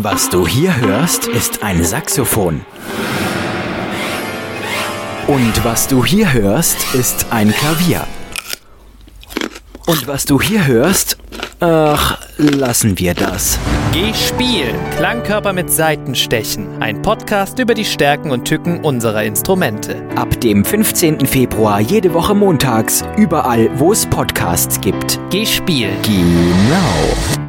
Was du hier hörst, ist ein Saxophon. Und was du hier hörst, ist ein Klavier. Und was du hier hörst, ach, lassen wir das. Geh spielen. Klangkörper mit Seitenstechen. Ein Podcast über die Stärken und Tücken unserer Instrumente. Ab dem 15. Februar jede Woche montags, überall, wo es Podcasts gibt. Geh spielen. Genau.